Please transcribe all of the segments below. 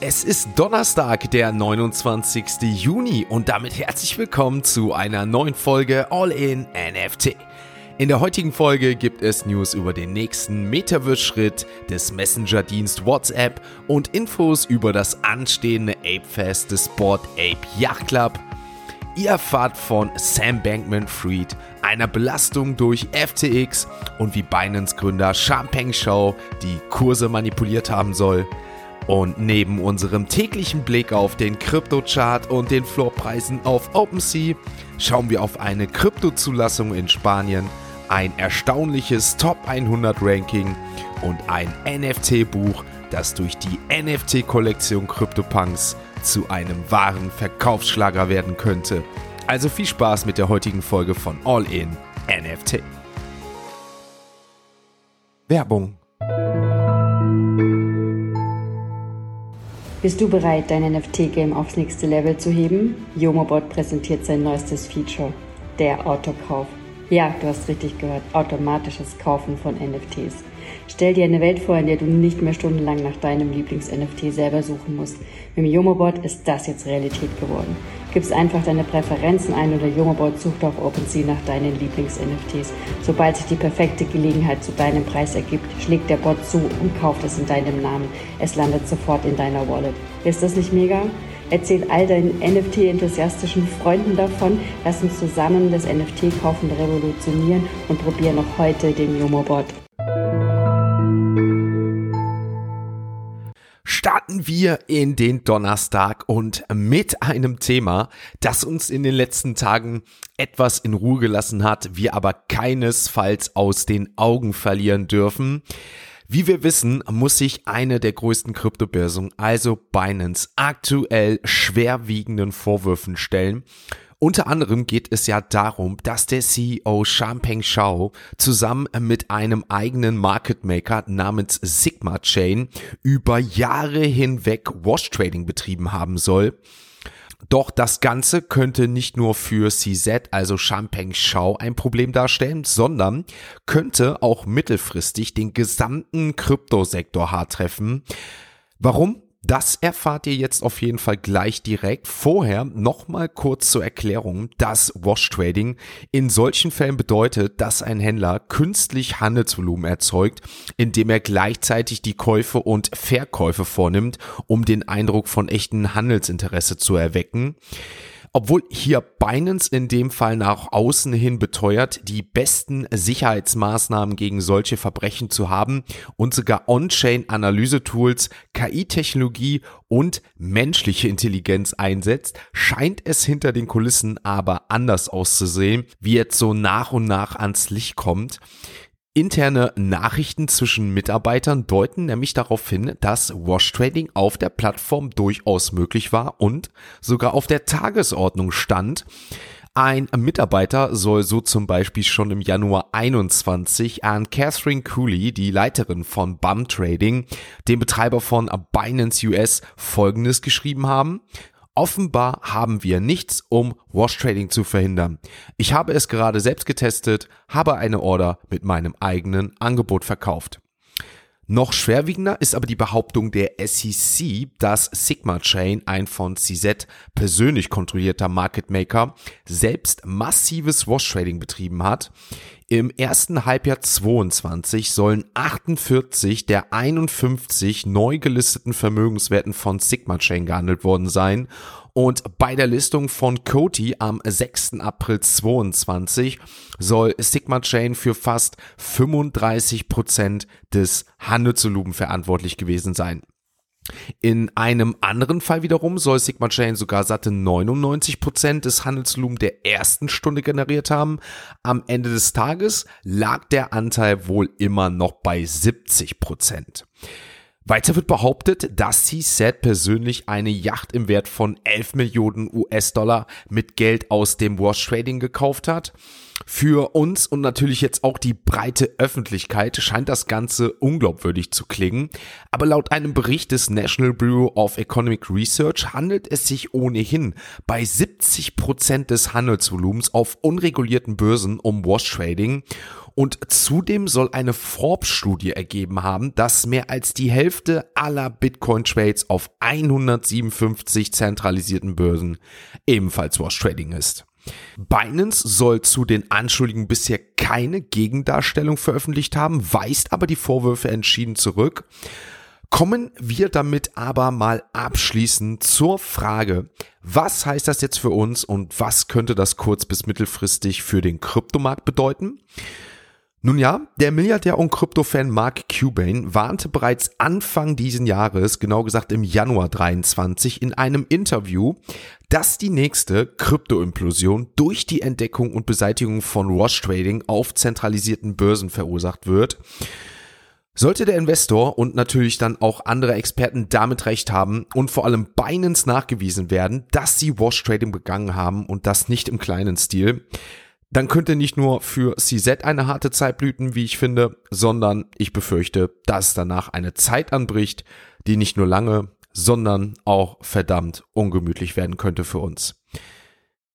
Es ist Donnerstag, der 29. Juni und damit herzlich willkommen zu einer neuen Folge All in NFT. In der heutigen Folge gibt es News über den nächsten Metaverse-Schritt des Messenger-Dienst WhatsApp und Infos über das anstehende Ape-Fest des Sport Ape Yacht Club. Ihr erfahrt von Sam Bankman-Fried, einer Belastung durch FTX und wie Binance-Gründer Champagne Show die Kurse manipuliert haben soll. Und neben unserem täglichen Blick auf den Kryptochart und den Floorpreisen auf OpenSea schauen wir auf eine Kryptozulassung in Spanien, ein erstaunliches Top 100 Ranking und ein NFT-Buch, das durch die NFT-Kollektion CryptoPunks zu einem wahren Verkaufsschlager werden könnte. Also viel Spaß mit der heutigen Folge von All In NFT. Werbung Bist du bereit, dein NFT-Game aufs nächste Level zu heben? Yomobot präsentiert sein neuestes Feature, der Autokauf. Ja, du hast richtig gehört, automatisches Kaufen von NFTs. Stell dir eine Welt vor, in der du nicht mehr stundenlang nach deinem Lieblings-NFT selber suchen musst. Mit dem Yomobot ist das jetzt Realität geworden. Gibst einfach deine Präferenzen ein oder Yomobot sucht auf OpenSea nach deinen Lieblings-NFTs. Sobald sich die perfekte Gelegenheit zu deinem Preis ergibt, schlägt der Bot zu und kauft es in deinem Namen. Es landet sofort in deiner Wallet. Ist das nicht mega? Erzähl all deinen NFT-enthusiastischen Freunden davon. Lass uns zusammen das NFT-Kaufen revolutionieren und probier noch heute den Yomobot. starten wir in den Donnerstag und mit einem Thema, das uns in den letzten Tagen etwas in Ruhe gelassen hat, wir aber keinesfalls aus den Augen verlieren dürfen. Wie wir wissen, muss sich eine der größten Kryptobörsen, also Binance, aktuell schwerwiegenden Vorwürfen stellen unter anderem geht es ja darum, dass der CEO Champeng Shao zusammen mit einem eigenen Market Maker namens Sigma Chain über Jahre hinweg Wash Trading betrieben haben soll. Doch das Ganze könnte nicht nur für CZ, also Champagne Shao, ein Problem darstellen, sondern könnte auch mittelfristig den gesamten Kryptosektor hart treffen. Warum? Das erfahrt ihr jetzt auf jeden Fall gleich direkt. Vorher nochmal kurz zur Erklärung, dass Wash Trading in solchen Fällen bedeutet, dass ein Händler künstlich Handelsvolumen erzeugt, indem er gleichzeitig die Käufe und Verkäufe vornimmt, um den Eindruck von echten Handelsinteresse zu erwecken. Obwohl hier Binance in dem Fall nach außen hin beteuert, die besten Sicherheitsmaßnahmen gegen solche Verbrechen zu haben und sogar On-Chain-Analyse-Tools, KI-Technologie und menschliche Intelligenz einsetzt, scheint es hinter den Kulissen aber anders auszusehen, wie jetzt so nach und nach ans Licht kommt. Interne Nachrichten zwischen Mitarbeitern deuten nämlich darauf hin, dass Wash Trading auf der Plattform durchaus möglich war und sogar auf der Tagesordnung stand. Ein Mitarbeiter soll so zum Beispiel schon im Januar 21 an Catherine Cooley, die Leiterin von Bum Trading, dem Betreiber von Binance US, folgendes geschrieben haben. Offenbar haben wir nichts, um Wash Trading zu verhindern. Ich habe es gerade selbst getestet, habe eine Order mit meinem eigenen Angebot verkauft. Noch schwerwiegender ist aber die Behauptung der SEC, dass Sigma Chain, ein von CZ persönlich kontrollierter Market Maker, selbst massives Wash Trading betrieben hat. Im ersten Halbjahr 22 sollen 48 der 51 neu gelisteten Vermögenswerten von Sigma Chain gehandelt worden sein und bei der Listung von Coty am 6. April 22 soll Sigma Chain für fast 35 Prozent des Handelsvolumens verantwortlich gewesen sein. In einem anderen Fall wiederum soll Sigma Chain sogar satte 99% des Handelsvolumens der ersten Stunde generiert haben. Am Ende des Tages lag der Anteil wohl immer noch bei 70%. Weiter wird behauptet, dass CZ persönlich eine Yacht im Wert von 11 Millionen US-Dollar mit Geld aus dem Wash Trading gekauft hat. Für uns und natürlich jetzt auch die breite Öffentlichkeit scheint das Ganze unglaubwürdig zu klingen, aber laut einem Bericht des National Bureau of Economic Research handelt es sich ohnehin bei 70 Prozent des Handelsvolumens auf unregulierten Börsen um Wash Trading und zudem soll eine Forbes-Studie ergeben haben, dass mehr als die Hälfte aller Bitcoin-Trades auf 157 zentralisierten Börsen ebenfalls Wash Trading ist. Binance soll zu den Anschuldigungen bisher keine Gegendarstellung veröffentlicht haben, weist aber die Vorwürfe entschieden zurück. Kommen wir damit aber mal abschließend zur Frage, was heißt das jetzt für uns und was könnte das kurz- bis mittelfristig für den Kryptomarkt bedeuten? Nun ja, der Milliardär und Krypto-Fan Mark Cuban warnte bereits Anfang diesen Jahres, genau gesagt im Januar 23, in einem Interview, dass die nächste Krypto-Implosion durch die Entdeckung und Beseitigung von Wash Trading auf zentralisierten Börsen verursacht wird. Sollte der Investor und natürlich dann auch andere Experten damit recht haben und vor allem Binance nachgewiesen werden, dass sie Wash Trading begangen haben und das nicht im kleinen Stil, dann könnte nicht nur für CZ eine harte Zeit blüten, wie ich finde, sondern ich befürchte, dass danach eine Zeit anbricht, die nicht nur lange, sondern auch verdammt ungemütlich werden könnte für uns.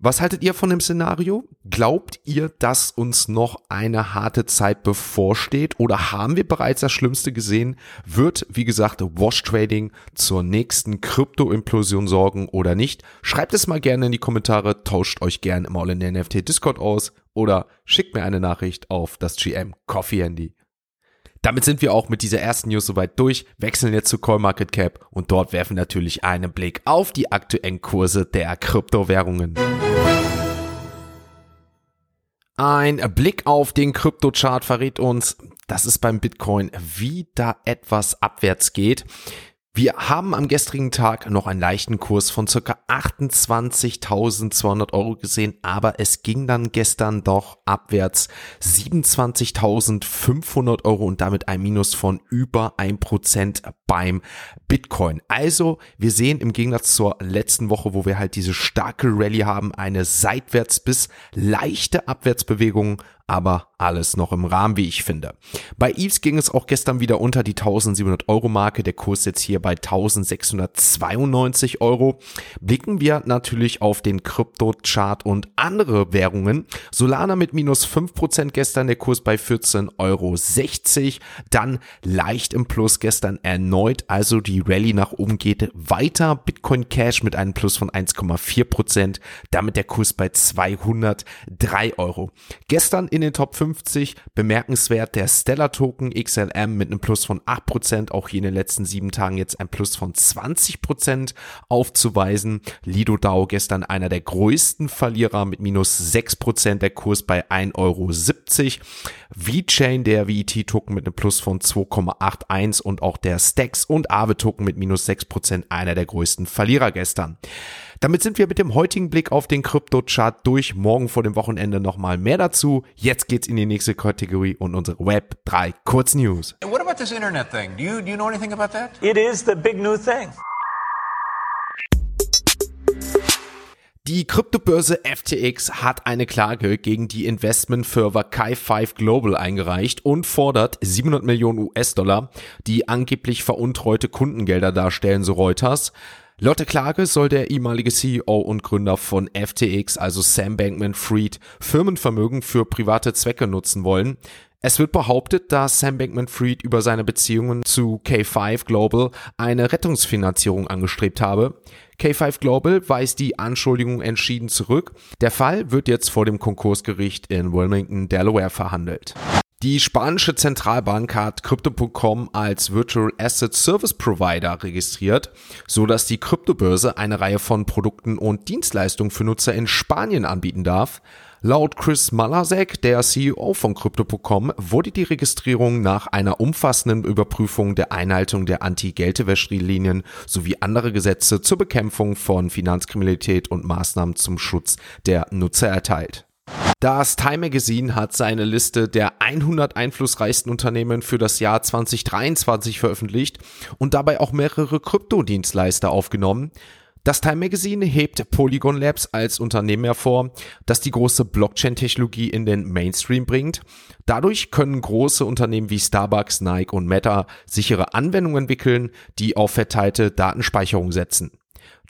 Was haltet ihr von dem Szenario? Glaubt ihr, dass uns noch eine harte Zeit bevorsteht oder haben wir bereits das Schlimmste gesehen? Wird, wie gesagt, Wash Trading zur nächsten Krypto-Implosion sorgen oder nicht? Schreibt es mal gerne in die Kommentare, tauscht euch gerne im All in NFT Discord aus oder schickt mir eine Nachricht auf das GM Coffee Handy. Damit sind wir auch mit dieser ersten News soweit durch, wechseln jetzt zu CoinMarketCap und dort werfen natürlich einen Blick auf die aktuellen Kurse der Kryptowährungen. Ein Blick auf den Kryptochart verrät uns, dass es beim Bitcoin wieder etwas abwärts geht. Wir haben am gestrigen Tag noch einen leichten Kurs von circa 28.200 Euro gesehen, aber es ging dann gestern doch abwärts 27.500 Euro und damit ein Minus von über ein Prozent beim Bitcoin. Also wir sehen im Gegensatz zur letzten Woche, wo wir halt diese starke Rallye haben, eine seitwärts bis leichte Abwärtsbewegung aber alles noch im Rahmen, wie ich finde. Bei Eves ging es auch gestern wieder unter die 1700 Euro Marke. Der Kurs jetzt hier bei 1692 Euro. Blicken wir natürlich auf den Krypto-Chart und andere Währungen. Solana mit minus 5% gestern, der Kurs bei 14,60 Euro. Dann leicht im Plus gestern erneut, also die Rallye nach oben geht weiter. Bitcoin Cash mit einem Plus von 1,4%, damit der Kurs bei 203 Euro. Gestern in den Top 50 bemerkenswert der Stellar Token XLM mit einem Plus von 8%, auch hier in den letzten sieben Tagen jetzt ein Plus von 20% aufzuweisen. Lido DAO gestern einer der größten Verlierer mit minus 6%, der Kurs bei 1,70 Euro. VeChain, der VET-Token mit einem Plus von 2,81 und auch der Stacks und Aave-Token mit minus 6% einer der größten Verlierer gestern. Damit sind wir mit dem heutigen Blick auf den Krypto-Chart durch. Morgen vor dem Wochenende nochmal mehr dazu. Jetzt geht's in die nächste Kategorie und unsere Web 3 Kurznews. What about this internet thing? Do you, do you know anything about that? It is the big new thing. Die Kryptobörse FTX hat eine Klage gegen die Investmentfirma Kai5 Global eingereicht und fordert 700 Millionen US-Dollar, die angeblich veruntreute Kundengelder darstellen, so Reuters. Laut der Klage soll der ehemalige CEO und Gründer von FTX, also Sam Bankman-Fried, Firmenvermögen für private Zwecke nutzen wollen. Es wird behauptet, dass Sam Bankman-Fried über seine Beziehungen zu K5 Global eine Rettungsfinanzierung angestrebt habe. K5 Global weist die Anschuldigung entschieden zurück. Der Fall wird jetzt vor dem Konkursgericht in Wilmington, Delaware verhandelt. Die spanische Zentralbank hat Crypto.com als Virtual Asset Service Provider registriert, so dass die Kryptobörse eine Reihe von Produkten und Dienstleistungen für Nutzer in Spanien anbieten darf. Laut Chris Malasek, der CEO von Crypto.com, wurde die Registrierung nach einer umfassenden Überprüfung der Einhaltung der Anti-Geldwäscherichtlinien sowie andere Gesetze zur Bekämpfung von Finanzkriminalität und Maßnahmen zum Schutz der Nutzer erteilt. Das Time Magazine hat seine Liste der 100 einflussreichsten Unternehmen für das Jahr 2023 veröffentlicht und dabei auch mehrere Kryptodienstleister aufgenommen. Das Time Magazine hebt Polygon Labs als Unternehmen hervor, das die große Blockchain-Technologie in den Mainstream bringt. Dadurch können große Unternehmen wie Starbucks, Nike und Meta sichere Anwendungen entwickeln, die auf verteilte Datenspeicherung setzen.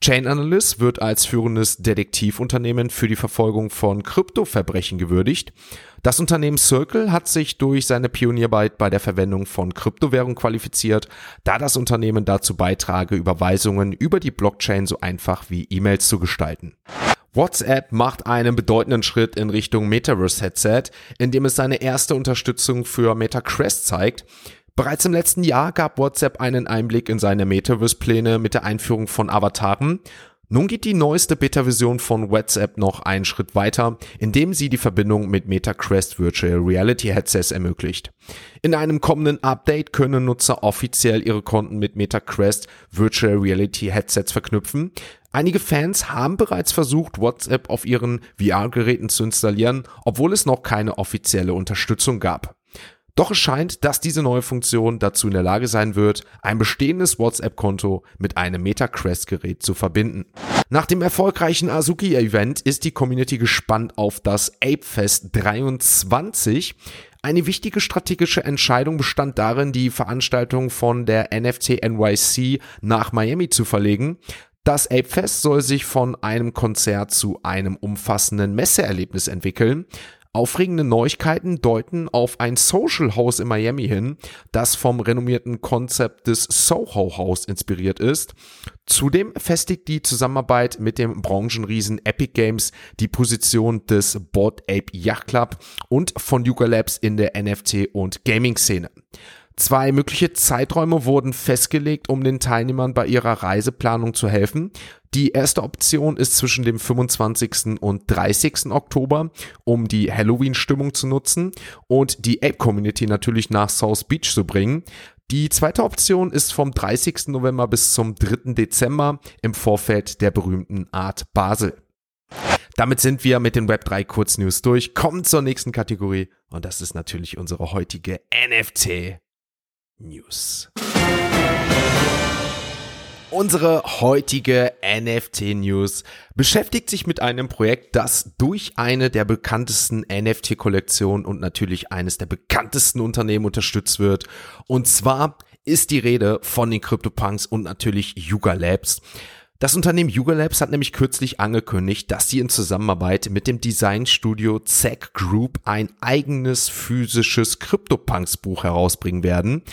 Chain Analyst wird als führendes Detektivunternehmen für die Verfolgung von Kryptoverbrechen gewürdigt. Das Unternehmen Circle hat sich durch seine Pionierarbeit bei der Verwendung von Kryptowährung qualifiziert, da das Unternehmen dazu beitrage, Überweisungen über die Blockchain so einfach wie E-Mails zu gestalten. WhatsApp macht einen bedeutenden Schritt in Richtung Metaverse Headset, indem es seine erste Unterstützung für MetaQuest zeigt. Bereits im letzten Jahr gab WhatsApp einen Einblick in seine Metaverse-Pläne mit der Einführung von Avataren. Nun geht die neueste Beta-Version von WhatsApp noch einen Schritt weiter, indem sie die Verbindung mit MetaQuest Virtual Reality Headsets ermöglicht. In einem kommenden Update können Nutzer offiziell ihre Konten mit MetaQuest Virtual Reality Headsets verknüpfen. Einige Fans haben bereits versucht, WhatsApp auf ihren VR-Geräten zu installieren, obwohl es noch keine offizielle Unterstützung gab. Doch es scheint, dass diese neue Funktion dazu in der Lage sein wird, ein bestehendes WhatsApp-Konto mit einem MetaQuest-Gerät zu verbinden. Nach dem erfolgreichen Azuki-Event ist die Community gespannt auf das ApeFest 23. Eine wichtige strategische Entscheidung bestand darin, die Veranstaltung von der NFT NYC nach Miami zu verlegen. Das Apefest soll sich von einem Konzert zu einem umfassenden Messeerlebnis entwickeln. Aufregende Neuigkeiten deuten auf ein Social House in Miami hin, das vom renommierten Konzept des Soho House inspiriert ist. Zudem festigt die Zusammenarbeit mit dem Branchenriesen Epic Games die Position des Board Ape Yacht Club und von Yuga Labs in der NFT- und Gaming-Szene. Zwei mögliche Zeiträume wurden festgelegt, um den Teilnehmern bei ihrer Reiseplanung zu helfen. Die erste Option ist zwischen dem 25. und 30. Oktober, um die Halloween-Stimmung zu nutzen und die Ape-Community natürlich nach South Beach zu bringen. Die zweite Option ist vom 30. November bis zum 3. Dezember im Vorfeld der berühmten Art Basel. Damit sind wir mit den Web3 Kurznews durch, kommen zur nächsten Kategorie und das ist natürlich unsere heutige NFT News. Unsere heutige NFT News beschäftigt sich mit einem Projekt, das durch eine der bekanntesten NFT-Kollektionen und natürlich eines der bekanntesten Unternehmen unterstützt wird. Und zwar ist die Rede von den CryptoPunks und natürlich Yuga Labs. Das Unternehmen Yuga Labs hat nämlich kürzlich angekündigt, dass sie in Zusammenarbeit mit dem Designstudio Zack Group ein eigenes physisches CryptoPunks Buch herausbringen werden.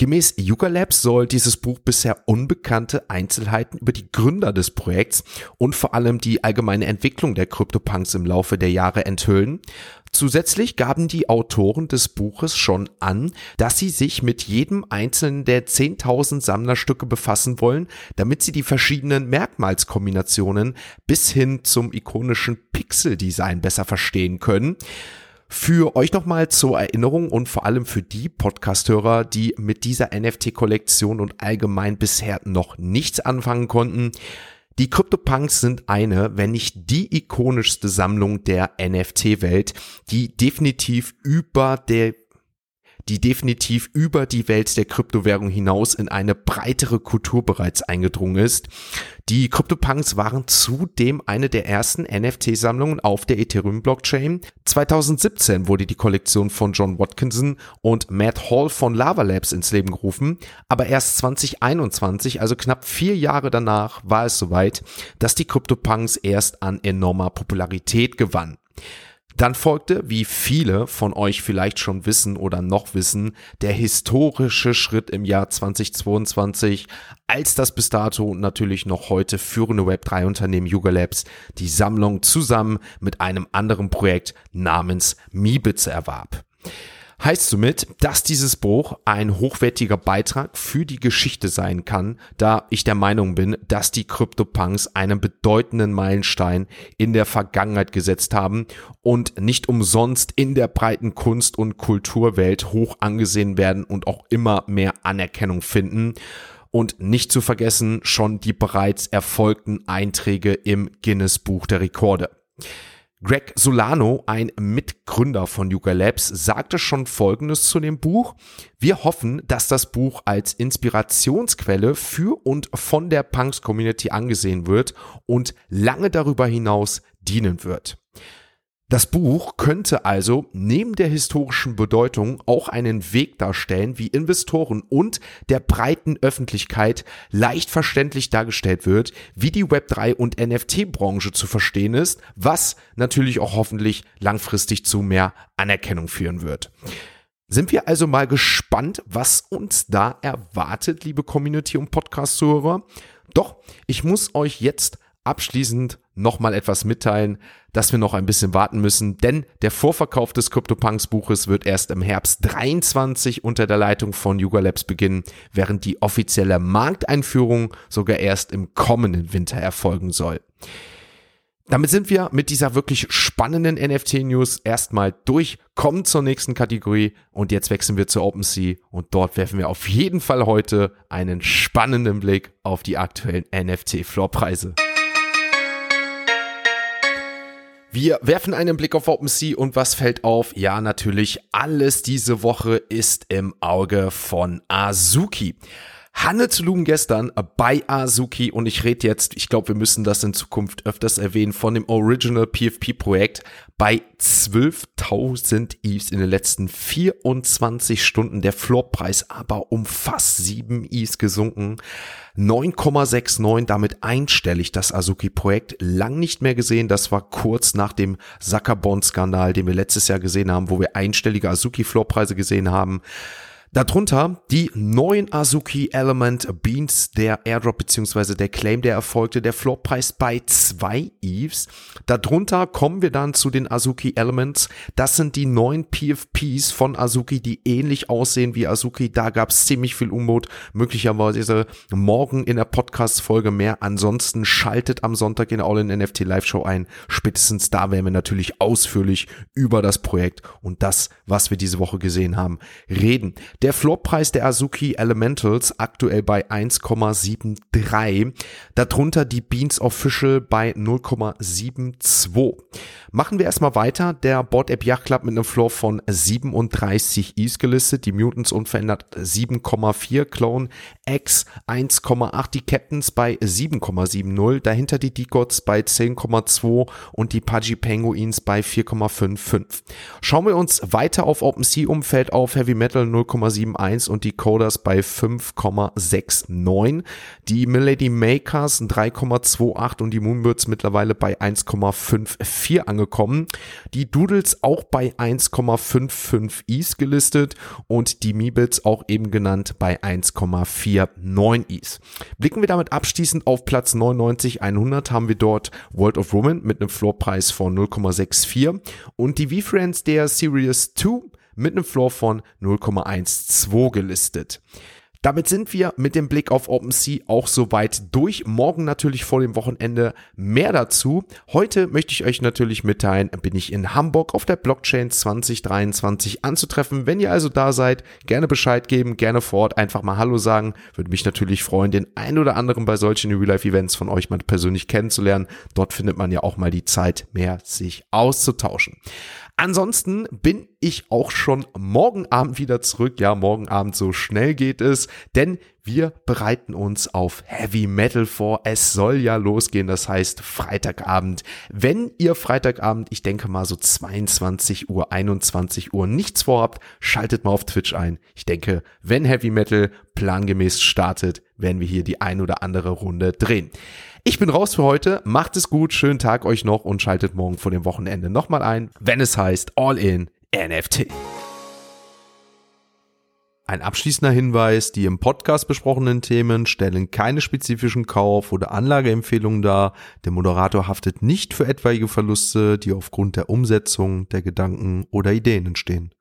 Gemäß Yuga Labs soll dieses Buch bisher unbekannte Einzelheiten über die Gründer des Projekts und vor allem die allgemeine Entwicklung der CryptoPunks im Laufe der Jahre enthüllen. Zusätzlich gaben die Autoren des Buches schon an, dass sie sich mit jedem einzelnen der 10.000 Sammlerstücke befassen wollen, damit sie die verschiedenen Merkmalskombinationen bis hin zum ikonischen Pixel-Design besser verstehen können. Für euch nochmal zur Erinnerung und vor allem für die Podcasthörer, die mit dieser NFT-Kollektion und allgemein bisher noch nichts anfangen konnten. Die CryptoPunks sind eine, wenn nicht die ikonischste Sammlung der NFT-Welt, die definitiv über der die definitiv über die Welt der Kryptowährung hinaus in eine breitere Kultur bereits eingedrungen ist. Die CryptoPunks waren zudem eine der ersten NFT-Sammlungen auf der Ethereum-Blockchain. 2017 wurde die Kollektion von John Watkinson und Matt Hall von Lava Labs ins Leben gerufen, aber erst 2021, also knapp vier Jahre danach, war es soweit, dass die CryptoPunks erst an enormer Popularität gewannen. Dann folgte, wie viele von euch vielleicht schon wissen oder noch wissen, der historische Schritt im Jahr 2022, als das bis dato natürlich noch heute führende Web3-Unternehmen Yuga Labs die Sammlung zusammen mit einem anderen Projekt namens Mibitz erwarb. Heißt somit, dass dieses Buch ein hochwertiger Beitrag für die Geschichte sein kann, da ich der Meinung bin, dass die CryptoPunks einen bedeutenden Meilenstein in der Vergangenheit gesetzt haben und nicht umsonst in der breiten Kunst- und Kulturwelt hoch angesehen werden und auch immer mehr Anerkennung finden. Und nicht zu vergessen schon die bereits erfolgten Einträge im Guinness Buch der Rekorde. Greg Solano, ein Mitgründer von Yuga Labs, sagte schon Folgendes zu dem Buch. Wir hoffen, dass das Buch als Inspirationsquelle für und von der Punks Community angesehen wird und lange darüber hinaus dienen wird. Das Buch könnte also neben der historischen Bedeutung auch einen Weg darstellen, wie Investoren und der breiten Öffentlichkeit leicht verständlich dargestellt wird, wie die Web3 und NFT-Branche zu verstehen ist, was natürlich auch hoffentlich langfristig zu mehr Anerkennung führen wird. Sind wir also mal gespannt, was uns da erwartet, liebe Community und Podcast-Zuhörer? Doch, ich muss euch jetzt abschließend nochmal etwas mitteilen, dass wir noch ein bisschen warten müssen, denn der Vorverkauf des CryptoPunks Buches wird erst im Herbst 23 unter der Leitung von Yuga Labs beginnen, während die offizielle Markteinführung sogar erst im kommenden Winter erfolgen soll. Damit sind wir mit dieser wirklich spannenden NFT-News erstmal durch, kommen zur nächsten Kategorie und jetzt wechseln wir zur OpenSea und dort werfen wir auf jeden Fall heute einen spannenden Blick auf die aktuellen NFT-Floorpreise. Wir werfen einen Blick auf OpenSea und was fällt auf? Ja, natürlich, alles diese Woche ist im Auge von Azuki. Handelsvolumen gestern bei Azuki und ich rede jetzt, ich glaube, wir müssen das in Zukunft öfters erwähnen, von dem Original PFP-Projekt bei 12.000 ETHs in den letzten 24 Stunden. Der Floorpreis aber um fast 7 ETHs gesunken. 9,69 damit einstellig das Azuki-Projekt. Lang nicht mehr gesehen. Das war kurz nach dem Zuckerbond-Skandal, den wir letztes Jahr gesehen haben, wo wir einstellige Azuki-Floorpreise gesehen haben. Darunter die neuen Azuki Element Beans, der Airdrop beziehungsweise der Claim, der erfolgte, der Floorpreis bei zwei Eves. Darunter kommen wir dann zu den Azuki Elements. Das sind die neuen PFPs von Azuki, die ähnlich aussehen wie Azuki. Da gab es ziemlich viel Unmut. Möglicherweise morgen in der Podcast-Folge mehr. Ansonsten schaltet am Sonntag in All in NFT Live Show ein. Spätestens da werden wir natürlich ausführlich über das Projekt und das, was wir diese Woche gesehen haben, reden. Der Floorpreis der Azuki Elementals aktuell bei 1,73. Darunter die Beans Official bei 0,72. Machen wir erstmal weiter. Der Board App Yacht Club mit einem Floor von 37 Is gelistet. Die Mutants unverändert 7,4. Clone X 1,8. Die Captains bei 7,70. Dahinter die Decods bei 10,2 und die Pudgy Penguins bei 4,55. Schauen wir uns weiter auf OpenSea Umfeld auf Heavy Metal 0,71 und die Coders bei 5,69. Die Milady Makers 3,28 und die Moonbirds mittlerweile bei 1,54 angekommen. Die Doodles auch bei 1,55 Is gelistet und die Meebits auch eben genannt bei 1,49 Is. Blicken wir damit abschließend auf Platz 99 100 haben wir dort World of Woman mit einem Floorpreis von 0,64 und die V-Friends der Series 2 mit einem Floor von 0,12 gelistet. Damit sind wir mit dem Blick auf OpenSea auch soweit durch. Morgen natürlich vor dem Wochenende mehr dazu. Heute möchte ich euch natürlich mitteilen, bin ich in Hamburg auf der Blockchain 2023 anzutreffen. Wenn ihr also da seid, gerne Bescheid geben, gerne vor Ort einfach mal Hallo sagen. Würde mich natürlich freuen, den ein oder anderen bei solchen Real-Life-Events von euch mal persönlich kennenzulernen. Dort findet man ja auch mal die Zeit, mehr sich auszutauschen. Ansonsten bin ich auch schon morgen Abend wieder zurück. Ja, morgen Abend so schnell geht es, denn wir bereiten uns auf Heavy Metal vor. Es soll ja losgehen, das heißt Freitagabend. Wenn ihr Freitagabend, ich denke mal so 22 Uhr, 21 Uhr nichts vorhabt, schaltet mal auf Twitch ein. Ich denke, wenn Heavy Metal plangemäß startet, werden wir hier die ein oder andere Runde drehen. Ich bin raus für heute. Macht es gut. Schönen Tag euch noch und schaltet morgen vor dem Wochenende nochmal ein, wenn es heißt All in NFT. Ein abschließender Hinweis, die im Podcast besprochenen Themen stellen keine spezifischen Kauf- oder Anlageempfehlungen dar. Der Moderator haftet nicht für etwaige Verluste, die aufgrund der Umsetzung der Gedanken oder Ideen entstehen.